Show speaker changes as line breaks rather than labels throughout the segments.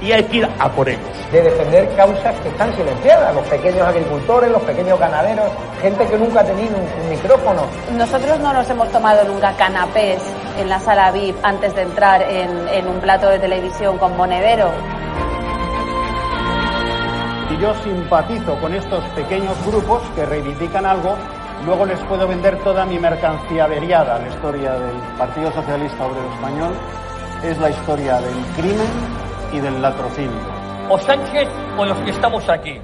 Y hay que ir a por ellos.
De defender causas que están silenciadas, los pequeños agricultores, los pequeños ganaderos, gente que nunca ha tenido un, un micrófono.
Nosotros no nos hemos tomado nunca canapés en la sala VIP antes de entrar en, en un plato de televisión con monedero.
Y yo simpatizo con estos pequeños grupos que reivindican algo, luego les puedo vender toda mi mercancía averiada. La historia del Partido Socialista Obrero Español es la historia del crimen y del latrocinio.
O Sánchez o los que estamos aquí.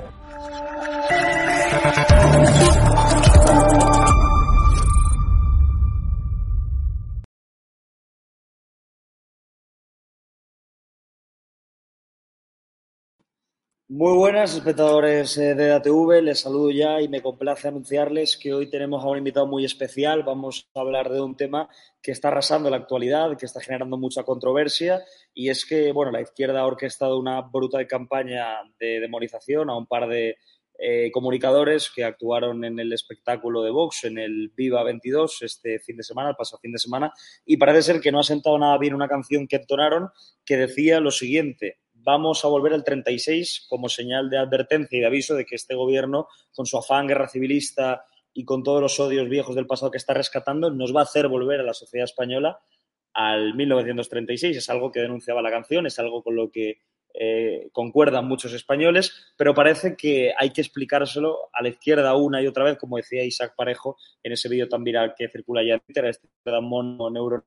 Muy buenas, espectadores eh, de ATV. Les saludo ya y me complace anunciarles que hoy tenemos a un invitado muy especial. Vamos a hablar de un tema que está arrasando la actualidad, que está generando mucha controversia, y es que, bueno, la izquierda ha orquestado una brutal campaña de demonización a un par de eh, comunicadores que actuaron en el espectáculo de Vox, en el Viva 22, este fin de semana, el pasado fin de semana, y parece ser que no ha sentado nada bien una canción que entonaron que decía lo siguiente vamos a volver al 36 como señal de advertencia y de aviso de que este gobierno, con su afán guerra civilista y con todos los odios viejos del pasado que está rescatando, nos va a hacer volver a la sociedad española al 1936. Es algo que denunciaba la canción, es algo con lo que eh, concuerdan muchos españoles, pero parece que hay que explicárselo a la izquierda una y otra vez, como decía Isaac Parejo en ese vídeo tan viral que circula ya en Twitter, este mono neuronal,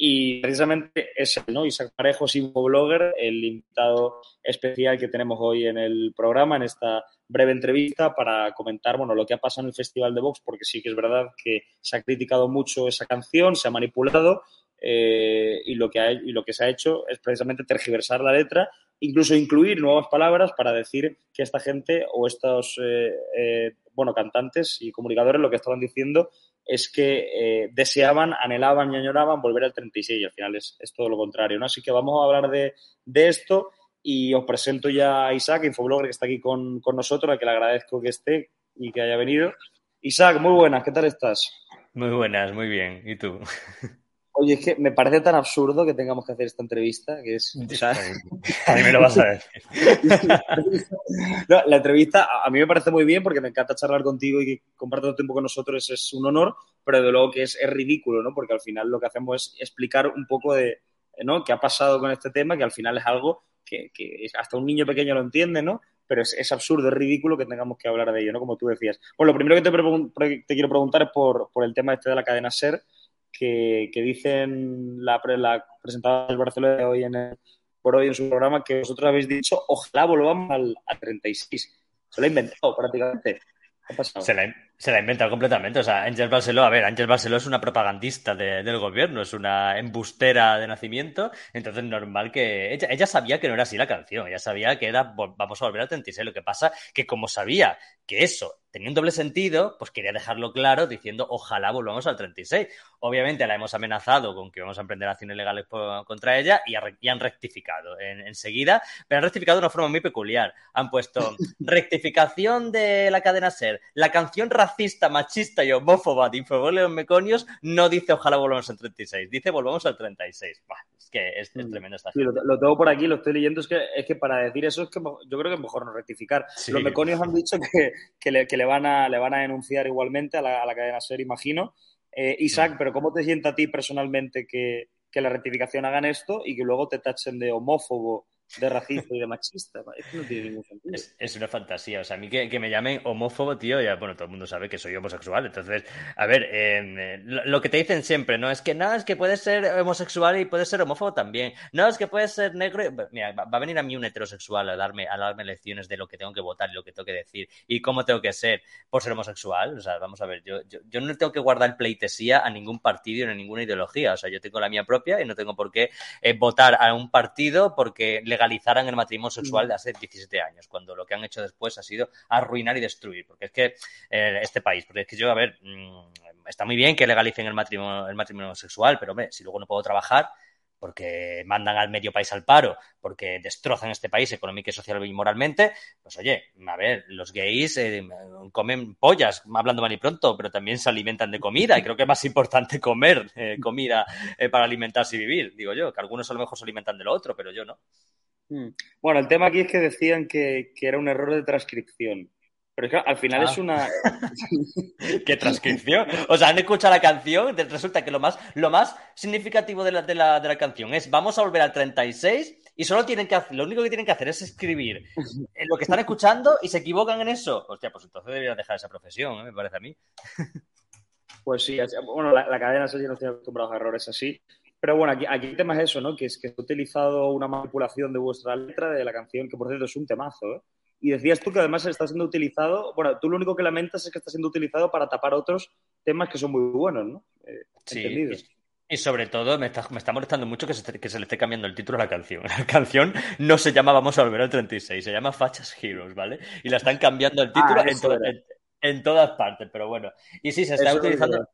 y precisamente es el, ¿no? Isaac Parejo, blogger, el invitado especial que tenemos hoy en el programa, en esta breve entrevista, para comentar bueno, lo que ha pasado en el Festival de Vox, porque sí que es verdad que se ha criticado mucho esa canción, se ha manipulado eh, y, lo que ha, y lo que se ha hecho es precisamente tergiversar la letra, incluso incluir nuevas palabras para decir que esta gente o estos eh, eh, bueno, cantantes y comunicadores lo que estaban diciendo es que eh, deseaban, anhelaban y añoraban volver al 36 y al final es, es todo lo contrario. ¿no? Así que vamos a hablar de, de, esto y os presento ya a Isaac, infoblogger que está aquí con, con nosotros, a que le agradezco que esté y que haya venido. Isaac, muy buenas, ¿qué tal estás?
Muy buenas, muy bien. ¿Y tú?
Oye, es que me parece tan absurdo que tengamos que hacer esta entrevista, que es... O sea...
a mí me lo vas a decir.
no, la entrevista a mí me parece muy bien porque me encanta charlar contigo y que compartas tiempo con nosotros es un honor, pero de luego que es, es, ridículo, ¿no? Porque al final lo que hacemos es explicar un poco de, ¿no? ¿Qué ha pasado con este tema? Que al final es algo que, que hasta un niño pequeño lo entiende, ¿no? Pero es, es, absurdo, es ridículo que tengamos que hablar de ello, ¿no? Como tú decías. Bueno, lo primero que te, te quiero preguntar es por, por el tema este de la cadena SER, que, dicen la, la presentada del Barcelona hoy en el, por hoy en su programa que vosotros habéis dicho, ojalá volvamos al, al 36. Se lo ha inventado prácticamente.
Se la, se la ha inventado completamente. O sea, Ángel Barceló, a ver, Ángel Barceló es una propagandista de, del gobierno, es una embustera de nacimiento. Entonces, normal que. Ella, ella, sabía que no era así la canción, ella sabía que era vamos a volver al 36. Lo que pasa que, como sabía que eso tenía un doble sentido, pues quería dejarlo claro diciendo ojalá volvamos al 36. Obviamente la hemos amenazado con que vamos a emprender acciones legales por, contra ella y, ha, y han rectificado en, enseguida, pero han rectificado de una forma muy peculiar. Han puesto rectificación de la cadena SER, la canción racista, machista y homófoba de Infoboleos Meconios no dice ojalá volvamos al 36, dice volvamos al 36. Bah, es que es, es tremendo esta
sí, lo, lo, tengo por aquí, lo estoy leyendo, es que, es que para decir eso es que yo creo que es mejor no rectificar. Sí. Los Meconios han dicho que, que, le, que le, van a, le van a denunciar igualmente a la, a la cadena SER, imagino. Eh, Isaac, pero ¿cómo te sienta a ti personalmente que, que la rectificación hagan esto y que luego te tachen de homófobo de racista y de machista. Es que no tiene ningún sentido.
Es, una fantasía. O sea, a mí que, me llamen homófobo, tío, ya, bueno, todo el mundo sabe que soy homosexual. Entonces, a ver, eh, lo, que te dicen siempre, ¿no? Es que nada, es que puedes ser homosexual y puedes ser homófobo también. No, es que puedes ser negro. Mira, va, a venir a mí un heterosexual a darme, a darme lecciones de lo que tengo que votar y lo que tengo que decir y cómo tengo que ser por ser homosexual. O sea, vamos a ver, yo, yo, no tengo que guardar pleitesía a ningún partido ni a ninguna ideología. O sea, yo tengo la mía propia y no tengo por qué eh, votar a un partido porque legalizaran el matrimonio sexual de hace 17 años, cuando lo que han hecho después ha sido arruinar y destruir. Porque es que eh, este país, porque es que yo, a ver, mm, está muy bien que legalicen el matrimonio, el matrimonio sexual, pero hombre, si luego no puedo trabajar, porque mandan al medio país al paro, porque destrozan este país económica, social y moralmente, pues oye, a ver, los gays eh, comen pollas, hablando mal y pronto, pero también se alimentan de comida y creo que es más importante comer eh, comida eh, para alimentarse y vivir, digo yo, que algunos a lo mejor se alimentan de lo otro, pero yo no.
Hmm. Bueno, el tema aquí es que decían que, que era un error de transcripción. Pero es que al final es ah. una.
¿Qué transcripción? O sea, han escuchado la canción, resulta que lo más, lo más significativo de la, de, la, de la canción es vamos a volver al 36 y solo tienen que hacer, lo único que tienen que hacer es escribir lo que están escuchando y se equivocan en eso. Hostia, pues entonces deberían dejar esa profesión, ¿eh? me parece a mí.
Pues sí, bueno, la, cadena se no estoy acostumbrado a errores así. Pero bueno, aquí, aquí el tema es eso, ¿no? Que es que he utilizado una manipulación de vuestra letra de la canción, que por cierto es un temazo, ¿eh? Y decías tú que además está siendo utilizado, bueno, tú lo único que lamentas es que está siendo utilizado para tapar otros temas que son muy buenos, ¿no?
Eh, sí. Y, sobre todo me está, me está molestando mucho que se, que se, le esté cambiando el título a la canción. La canción no se llama Vamos a volver al 36, se llama Fachas Heroes, ¿vale? Y la están cambiando el título ah, en, todas partes, pero bueno. Y sí, se está utilizando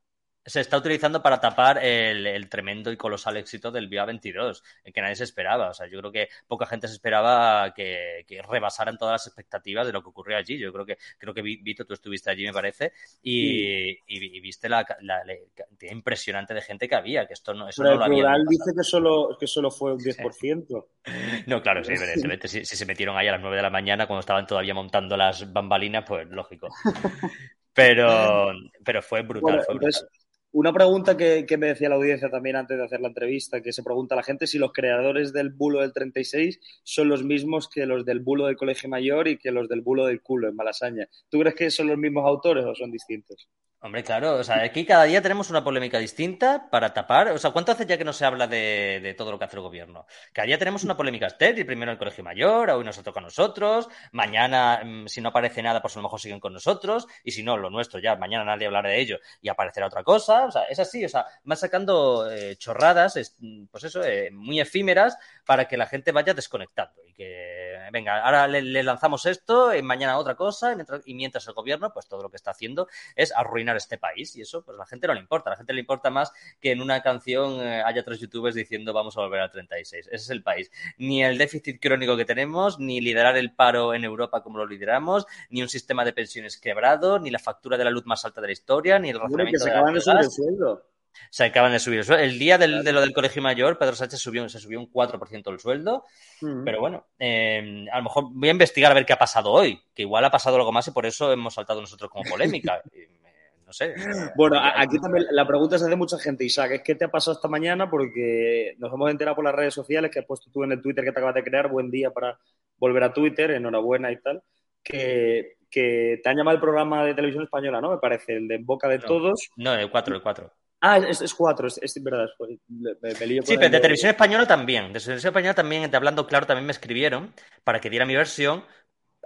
se está utilizando para tapar el, tremendo y colosal éxito del VIA 22, que nadie se esperaba. O sea, yo creo que poca gente se esperaba que, rebasaran todas las expectativas de lo que ocurrió allí. Yo creo que, creo que Vito, tú estuviste allí, me parece, y, viste la, cantidad impresionante de gente que había, que esto no, eso no lo había.
dice que solo, que solo fue un 10%.
No, claro, sí, evidentemente. si, si se metieron ahí a las 9 de la mañana cuando estaban todavía montando las bambalinas, pues lógico. Pero, pero fue brutal, fue brutal.
Una pregunta que, me decía la audiencia también antes de hacer la entrevista, que se pregunta a la gente si los creadores del bulo del 36 son los mismos que los del bulo del Colegio Mayor y que los del bulo del culo en Malasaña. ¿Tú crees que son los mismos autores o son distintos?
Hombre, claro, o sea, aquí cada día tenemos una polémica distinta para tapar. O sea, ¿cuánto hace ya que no se habla de, todo lo que hace el gobierno? Cada día tenemos una polémica estéril, primero el Colegio Mayor, hoy nos toca a nosotros, mañana, mm, si no aparece nada, pues a lo mejor siguen con nosotros, y si no, lo nuestro ya, mañana nadie hablará de ello y aparecerá otra cosa. O sea, es así, o sea, van sacando eh, chorradas, pues eso, eh, muy efímeras para que la gente vaya desconectando y que, venga, ahora le, lanzamos esto, y mañana otra cosa, y mientras el gobierno, pues todo lo que está haciendo es arruinar este país y eso pues a la gente no le importa. A la gente le importa más que en una canción eh, haya tres youtubers diciendo vamos a volver al 36. Ese es el país. Ni el déficit crónico que tenemos, ni liderar el paro en Europa como lo lideramos, ni un sistema de pensiones quebrado, ni la factura de la luz más alta de la historia, ni el razonamiento
de, acaban de subir el sueldo.
Se acaban de subir el sueldo. El día del, de lo del colegio mayor, Pedro Sánchez subió, se subió un 4% el sueldo. Pero bueno, eh, a lo mejor voy a investigar a ver qué ha pasado hoy, que igual ha pasado algo más y por eso hemos saltado nosotros como polémica. no sé.
Bueno, aquí también la pregunta se hace mucha gente, Isaac, es qué te ha pasado esta mañana porque nos hemos enterado por las redes sociales que has puesto tú en el Twitter que te acabas de crear, buen día para volver a Twitter, enhorabuena y tal, que, te han llamado el programa de televisión española, ¿no? Me parece, el de Boca de Todos.
No, el 4, el 4.
Ah, es, cuatro, es, verdad.
sí, pero de televisión española también. De televisión española también, de Hablando Claro, también me escribieron para que diera mi versión.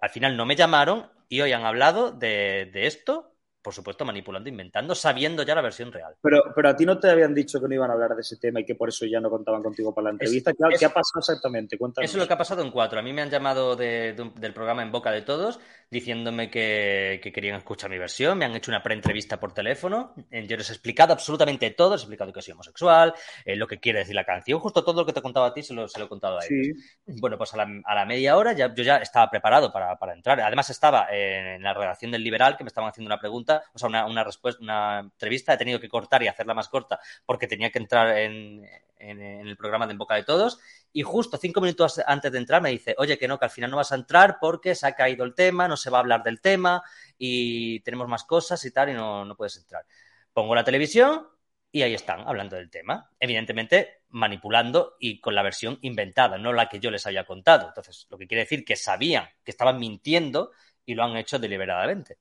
Al final no me llamaron y hoy han hablado de, de esto por supuesto, manipulando, inventando, sabiendo ya la versión real.
Pero, pero a ti no te habían dicho que no iban a hablar de ese tema y que por eso ya no contaban contigo para la entrevista. ¿Qué, ha pasado exactamente? Cuéntanos.
Eso es lo que ha pasado en cuatro. A mí me han llamado del programa En Boca de Todos diciéndome que, querían escuchar mi versión. Me han hecho una pre-entrevista por teléfono. Yo les he explicado absolutamente todo. Les he explicado que soy homosexual, eh, lo que quiere decir la canción. Justo todo lo que te he contado a ti se lo, se lo he contado a ellos. Bueno, pues a la, media hora ya, yo ya estaba preparado para, para entrar. Además estaba en la redacción del Liberal que me estaban haciendo una pregunta o sea, una, respuesta, una entrevista, he tenido que cortar y hacerla más corta porque tenía que entrar en, el programa de En Boca de Todos. Y justo cinco minutos antes de entrar me dice, oye, que no, que al final no vas a entrar porque se ha caído el tema, no se va a hablar del tema y tenemos más cosas y tal y no, no puedes entrar. Pongo la televisión y ahí están, hablando del tema. Evidentemente, manipulando y con la versión inventada, no la que yo les había contado. Entonces, lo que quiere decir que sabían que estaban mintiendo y lo han hecho deliberadamente.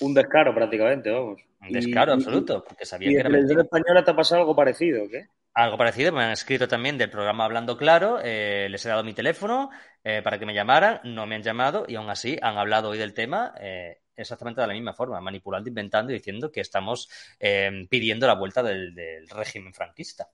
Un descaro prácticamente, vamos.
Un descaro absoluto, porque sabían
¿Y
que
en
era
televisión española te ha pasado algo parecido, ¿qué?
Algo parecido, me han escrito también del programa Hablando Claro, eh, les he dado mi teléfono eh, para que me llamaran, no me han llamado y aún así han hablado hoy del tema eh, exactamente de la misma forma, manipulando, inventando y diciendo que estamos eh, pidiendo la vuelta del, del régimen franquista.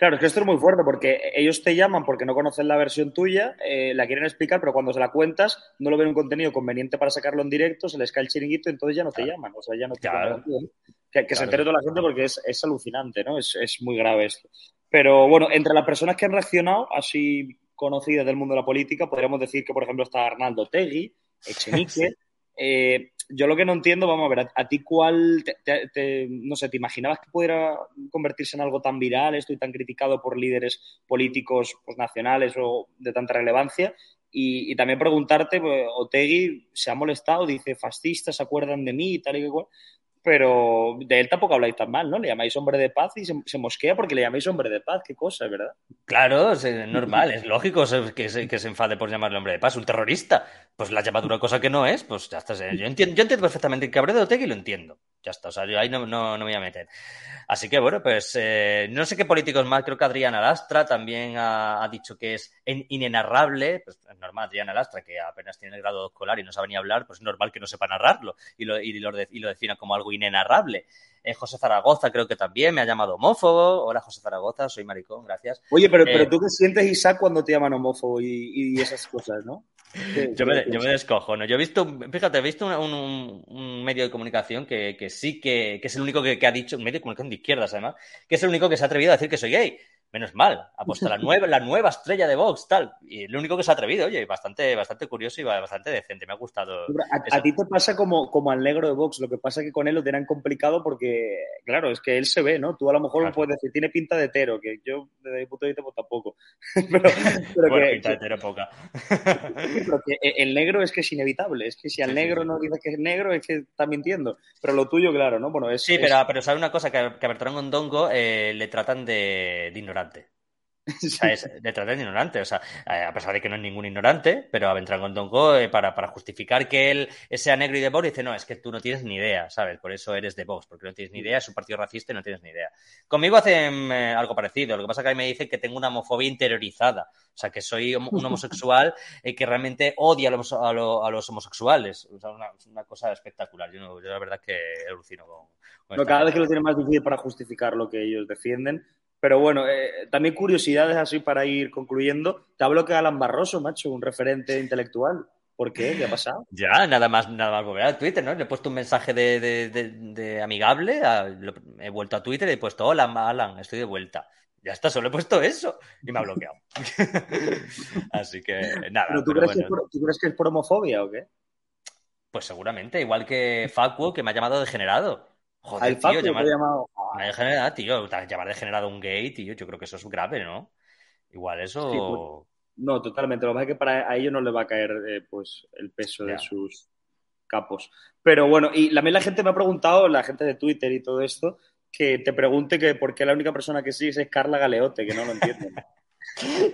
Claro, es que esto es muy fuerte porque ellos te llaman porque no conocen la versión tuya, eh, la quieren explicar, pero cuando se la cuentas no lo ven un contenido conveniente para sacarlo en directo, se les cae el chiringuito entonces ya no te
Claro.
llaman. O sea, ya no te
Claro.
cuentan. Que, que se entere toda la gente porque es, es alucinante, ¿no? Es, es muy grave esto. Pero bueno, entre las personas que han reaccionado, así conocidas del mundo de la política, podríamos decir que, por ejemplo, está Arnaldo Tegui, Echenique. Eh, yo lo que no entiendo, vamos a ver, a, ti cuál, te- te- no sé, ¿te imaginabas que pudiera convertirse en algo tan viral esto y tan criticado por líderes políticos pues, nacionales o de tanta relevancia? Y, y también preguntarte, pues, Otegui se ha molestado, dice fascistas, se acuerdan de mí y tal y que cual, pero de él tampoco habláis tan mal, ¿no? Le llamáis hombre de paz y se, mosquea porque le llamáis hombre de paz, qué cosa, ¿verdad?
Claro, es normal, es lógico que se, que se enfade por llamarle hombre de paz, un terrorista. Pues la llama de una cosa que no es, pues ya está. Yo entiendo, perfectamente el cabreo de Otegi lo entiendo. Ya está, o sea, yo ahí no, no, no me voy a meter. Así que bueno, pues eh, no sé qué políticos más, creo que Adriana Lastra también ha, ha dicho que es en- inenarrable, pues es normal, Adriana Lastra, que apenas tiene el grado escolar y no sabe ni hablar, pues es normal que no sepa narrarlo y lo, y lo, y lo defina como algo inenarrable. Eh, José Zaragoza creo que también me ha llamado homófobo. Hola José Zaragoza, soy maricón, gracias.
Oye, pero,
Eh,
pero tú qué sientes, Isaac, cuando te llaman homófobo y, y esas cosas, ¿no? ¿Qué-
Yo me, yo me descojo, ¿no? Yo he visto, fíjate, he visto un, un- un medio de comunicación que, que sí que, que es el único que, que ha dicho, un medio de comunicación de izquierdas además, que es el único que se ha atrevido a decir que soy gay. Menos mal, ha puesto la nueva, la nueva estrella de Vox, tal. Y el único que se ha atrevido, oye, bastante, bastante curioso y bastante decente, me ha gustado.
A, a ti te pasa como, como al negro de Vox, lo que pasa es que con él lo tienen complicado porque, claro, es que él se ve, ¿no? Tú a lo mejor
Claro.
puedes decir, tiene pinta de hetero, que yo desde mi punto de vista pues tampoco. pero pero
Bueno,
que,
pinta de hetero poca.
pero que el negro es que es inevitable, es que si al
Sí,
negro
sí.
no dice que es negro es que está mintiendo. Pero lo tuyo, claro, ¿no? Bueno, es,
Sí,
es-
pero, pero sabe una cosa, que, a- que a Bertrand Gondongo eh, le tratan de, de ignorante. O sea, es, de ignorante, o sea, eh, a pesar de que no es ningún ignorante, pero a Bertrand Gondongo, eh, para, para justificar que él sea negro y de Vox, dice, no, es que tú no tienes ni idea, ¿sabes? Por eso eres de Vox, porque no tienes ni idea, es un partido racista y no tienes ni idea. Conmigo hacen eh, algo parecido, lo que pasa es que a mí me dicen que tengo una homofobia interiorizada, o sea, que soy homo- un homosexual eh, que realmente odia a los, a lo- a los homosexuales, o sea, una, una cosa espectacular, yo, yo la verdad que alucino con, con
No, cada vez que lo tienen más difícil para justificar lo que ellos defienden. Pero bueno, eh, también curiosidades así para ir concluyendo. Te hablo que Alan Barroso, macho, un referente intelectual. ¿Por qué? ¿Qué ha pasado?
Ya, nada más, nada más volver a Twitter, ¿no? Le he puesto un mensaje de, de- de- de amigable, a- lo- he vuelto a Twitter y he puesto, hola, Alan, estoy de vuelta. Ya está, solo he puesto eso y me ha bloqueado. Así que nada,
¿Pero tú,
pero
crees que es por, tú crees que es por homofobia o qué?
pues seguramente, igual que Facuo, que me ha llamado degenerado. Joder, tío,
llamado.
Me ha degenerado, tío, llamar degenerado a un gay, tío, yo creo que eso es grave, ¿no? Igual eso...
Sí, pues, No, totalmente. Lo que pasa es que para a ellos no les va a caer eh, pues el peso de sus capos. Pero bueno, y también la gente me ha preguntado, la gente de Twitter y todo esto, que te pregunte que por qué la única persona que sigues es Carla Galeote, que no lo entienden.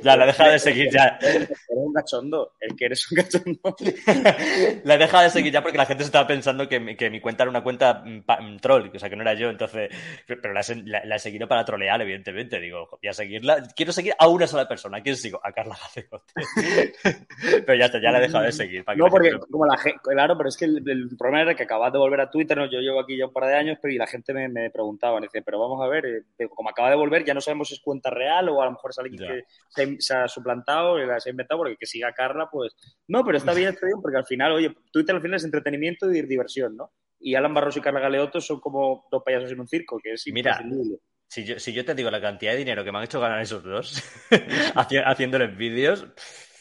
Ya, la he dejado de seguir ya.
Eres un cachondo, el que eres un cachondo.
La he dejado de seguir ya porque la gente se estaba pensando que mi, que mi cuenta era una cuenta mm, mm, troll, o sea, que no era yo, entonces, pero la, la- la he seguido para trolear, evidentemente, digo, voy a seguirla, quiero seguir a una sola persona, ¿a quién sigo? A Carla Galeote. pero ya está, ya la he dejado de seguir. para que
No, porque
gente-
como la gente, claro, pero es que el, el problema era que acabas de volver a Twitter, ¿no? yo llevo aquí ya un par de años, pero y la gente me, me preguntaba, me dice, pero vamos a ver, eh, como acaba de volver, ya no sabemos si es cuenta real o a lo mejor es alguien
Ya.
que se, ha- se ha suplantado, se ha inventado, porque que siga Carla, pues no, pero está bien, porque al final, oye, Twitter al final es entretenimiento y diversión, ¿no? Y Alan Barroso y Carla Galeoto son como dos payasos en un circo, que es
Mira,
imprescindible.
Si yo, si yo te digo la cantidad de dinero que me han hecho ganar esos dos haci- haciéndoles vídeos,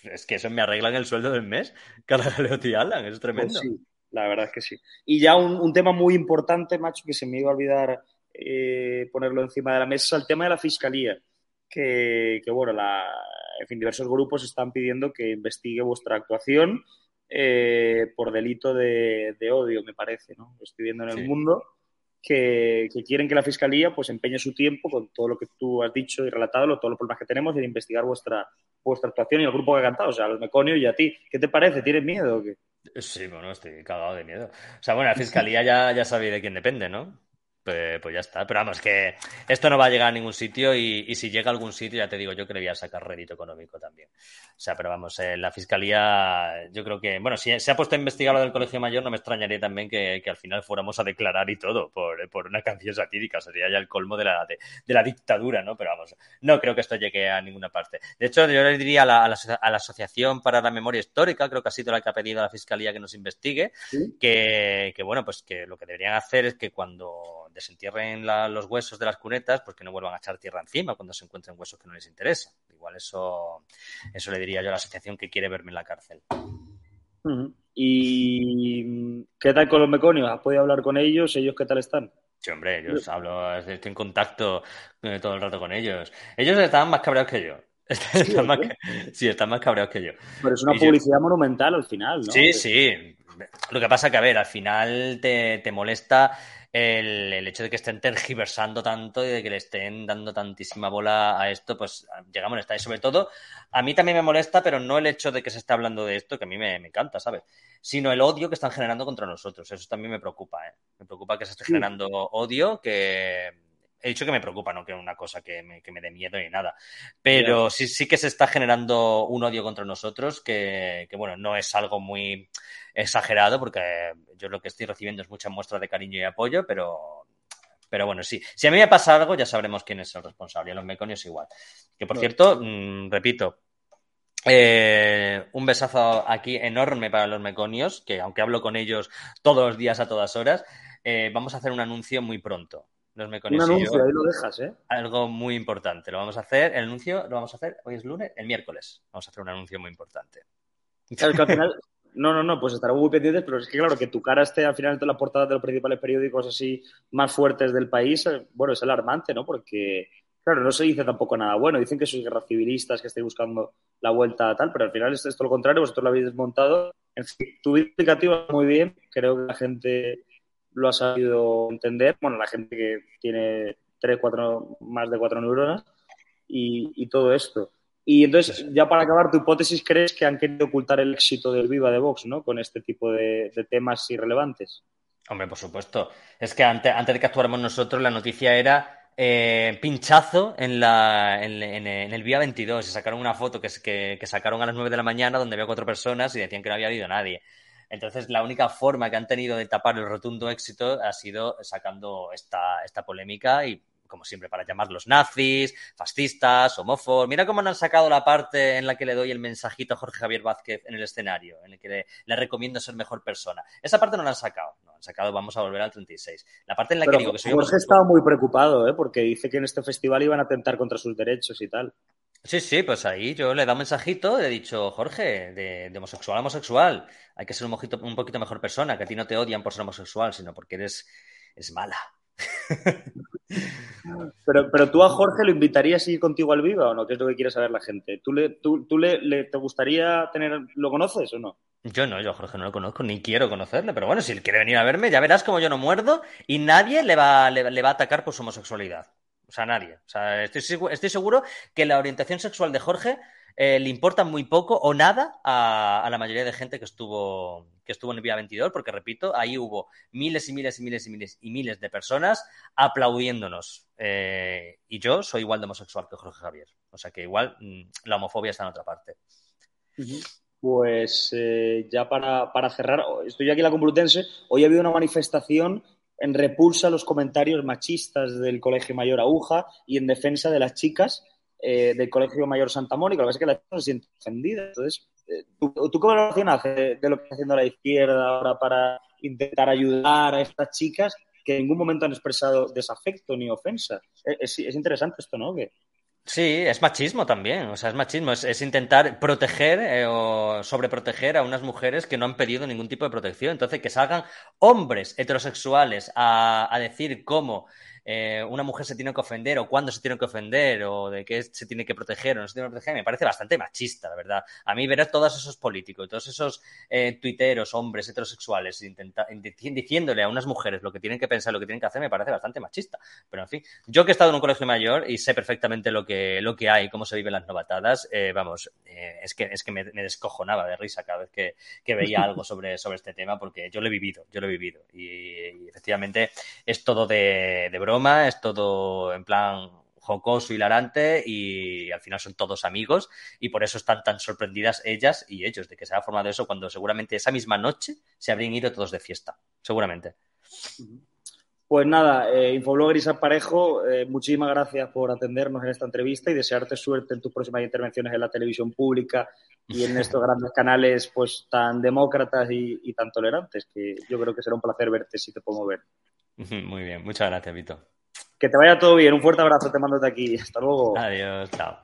es que eso me arreglan el sueldo del mes. Carla Galeote y Alan, es tremendo.
Pues sí, la verdad es que sí. Y ya un, un tema muy importante, macho, que se me iba a olvidar eh, ponerlo encima de la mesa, el tema de la fiscalía. Que, que, bueno, la, en fin, diversos grupos están pidiendo que investigue vuestra actuación eh, por delito de, de odio, me parece, ¿no? Lo estoy viendo en el
Sí.
mundo. que, quieren que la Fiscalía pues empeñe su tiempo con todo lo que tú has dicho y relatado, todos los problemas que tenemos, de investigar vuestra, vuestra actuación y el grupo que ha cantado, o sea, a los meconios y a ti. ¿Qué te parece? ¿Tienes miedo o qué?
Sí, bueno, estoy cagado de miedo. O sea, bueno, la Fiscalía ya, ya sabe de quién depende, ¿no? Pues, pues, ya está. Pero vamos, que esto no va a llegar a ningún sitio y, si llega a algún sitio, ya te digo yo que le voy a sacar rédito económico también. O sea, pero vamos, eh, la fiscalía, yo creo que, bueno, si se ha puesto a investigar lo del colegio mayor, no me extrañaría también que, al final fuéramos a declarar y todo por, por una canción satírica. Sería ya el colmo de la, de, la dictadura, ¿no? Pero vamos, no creo que esto llegue a ninguna parte. De hecho, yo le diría a la, a la, Asociación para la Memoria Histórica, creo que ha sido la que ha pedido a la fiscalía que nos investigue, que, que, bueno, pues que lo que deberían hacer es que cuando desentierren los huesos de las cunetas, pues que no vuelvan a echar tierra encima cuando se encuentren huesos que no les interesa. Igual eso, eso le diría yo a la asociación que quiere verme en la cárcel.
¿Y qué tal con los meconios? ¿Has podido hablar con ellos? ¿Ellos qué tal están?
Sí, hombre, yo hablo, estoy en contacto eh, todo el rato con ellos. Ellos están más cabreados que yo. Están más, sí, están más cabreados que yo.
Pero es una publicidad monumental al final, ¿no?
Sí, sí. Lo que pasa que, a ver, al final te, te molesta el, hecho de que estén tergiversando tanto y de que le estén dando tantísima bola a esto, pues llega a molestar. Y sobre todo, a mí también me molesta, pero no el hecho de que se esté hablando de esto, que a mí me, encanta, ¿sabes? Sino el odio que están generando contra nosotros. Eso también me preocupa, ¿eh? Me preocupa que se esté generando odio, que he dicho que me preocupa, no que una cosa que me, que me dé miedo ni nada. Pero sí, sí que se está generando un odio contra nosotros que, que, bueno, no es algo muy exagerado porque yo lo que estoy recibiendo es mucha muestra de cariño y apoyo, pero, pero bueno, sí. Si a mí me pasa algo, ya sabremos quién es el responsable. Y a los meconios igual. Que por cierto, mm, repito, eh, un besazo aquí enorme para los meconios, que aunque hablo con ellos todos los días a todas horas, eh, vamos a hacer un anuncio muy pronto.
Los meconios un anuncio, ahí lo dejas, ¿eh?
Algo muy importante. Lo vamos a hacer, el anuncio lo vamos a hacer, hoy es lunes, el miércoles. Vamos a hacer un anuncio muy importante.
Claro, que al final, no, no, no, pues estaremos muy pendientes, pero es que claro, que tu cara esté al final de la portada de los principales periódicos así más fuertes del país, eh, bueno, es alarmante, ¿no? Porque, claro, no se dice tampoco nada bueno. Dicen que sois guerra civilistas, que estáis buscando la vuelta a tal, pero al final es esto lo contrario, vosotros lo habéis desmontado. En fin, tu explicativa muy bien, creo que la gente lo ha sabido entender. Bueno, la gente que tiene tres, cuatro, más de cuatro neuronas y, todo esto. Y entonces, ya para acabar, tu hipótesis crees que han querido ocultar el éxito del Viva de Vox, ¿no? Con este tipo de, temas irrelevantes.
Hombre, por supuesto. Es que antes, antes de que actuáramos nosotros, la noticia era eh, pinchazo en, la, en, el Vía 22. Se sacaron una foto que, que, que, sacaron a las 9 de la mañana donde había cuatro personas y decían que no había habido nadie. Entonces, la única forma que han tenido de tapar el rotundo éxito ha sido sacando esta, esta polémica y como siempre, para llamarlos nazis, fascistas, homófobos. Mira cómo no han sacado la parte en la que le doy el mensajito a Jorge Javier Vázquez en el escenario, en el que le, recomiendo ser mejor persona. Esa parte no la han sacado. No, han sacado, vamos a volver al 36. La parte en la que digo que soy
Jorge estaba muy preocupado, ¿eh? porque dice que en este festival iban a atentar contra sus derechos y tal.
Sí, sí, pues ahí yo le he dado un mensajito, le he dicho, Jorge, de, homosexual a homosexual, hay que ser un, un poquito mejor persona, que a ti no te odian por ser homosexual, sino porque eres es mala.
pero, pero tú a Jorge lo invitarías a ir contigo al Viva o no? ¿Qué es lo que quiere saber la gente? ¿Tú, le, tú, tú le, te gustaría tener, lo conoces o no?
Yo no, yo a Jorge no lo conozco, ni quiero conocerle, pero bueno, si él quiere venir a verme, ya verás como yo no muerdo y nadie le va, le va a atacar por su homosexualidad. O sea, nadie. O sea, estoy, estoy seguro que la orientación sexual de Jorge eh, le importa muy poco o nada a, la mayoría de gente que estuvo, que estuvo en Vía 22, porque repito, ahí hubo miles y miles y miles y miles y miles de personas aplaudiéndonos. Eh, y yo soy igual de homosexual que Jorge Javier. O sea que igual mm, la homofobia está en otra parte.
Pues eh, ya para, para, cerrar, estoy aquí en la Complutense. Hoy ha habido una manifestación en repulsa los comentarios machistas del Colegio Mayor Aguja y en defensa de las chicas eh, del Colegio Mayor Santa Mónica. Lo que pasa es que la chica se siente ofendida. Entonces, eh, ¿tú, ¿tú, qué valoración haces de lo que está haciendo la izquierda ahora para intentar ayudar a estas chicas que en ningún momento han expresado desafecto ni ofensa? Es, es interesante esto, ¿no? Que,
Sí, es machismo también, o sea, es machismo, es, intentar proteger eh, o sobreproteger a unas mujeres que no han pedido ningún tipo de protección. Entonces, que salgan hombres heterosexuales a, decir cómo eh, una mujer se tiene que ofender o cuándo se tiene que ofender o de qué se tiene que proteger o no se tiene que proteger, me parece bastante machista, la verdad. A mí ver a todos esos políticos, todos esos eh, tuiteros, hombres heterosexuales, diciéndole a unas mujeres lo que tienen que pensar, lo que tienen que hacer, me parece bastante machista. Pero en fin, yo que he estado en un colegio mayor y sé perfectamente lo que, lo que hay, cómo se viven las novatadas, eh, vamos, eh, es que, es que me, descojonaba de risa cada vez que, que veía algo sobre, sobre este tema porque yo lo he vivido, yo lo he vivido. Y, efectivamente es todo de, de broma, es todo en plan jocoso, hilarante y al final son todos amigos y por eso están tan sorprendidas ellas y ellos de que se haya formado eso cuando seguramente esa misma noche se habrían ido todos de fiesta, seguramente.
Pues nada, eh, Infoblogger Isaac Parejo, eh, muchísimas gracias por atendernos en esta entrevista y desearte suerte en tus próximas intervenciones en la televisión pública y en estos grandes canales pues tan demócratas y, tan tolerantes, que yo creo que será un placer verte si te puedo ver.
Muy bien, muchas gracias, Vito.
Que te vaya todo bien, un fuerte abrazo, te mando de aquí. Hasta luego.
Adiós, chao.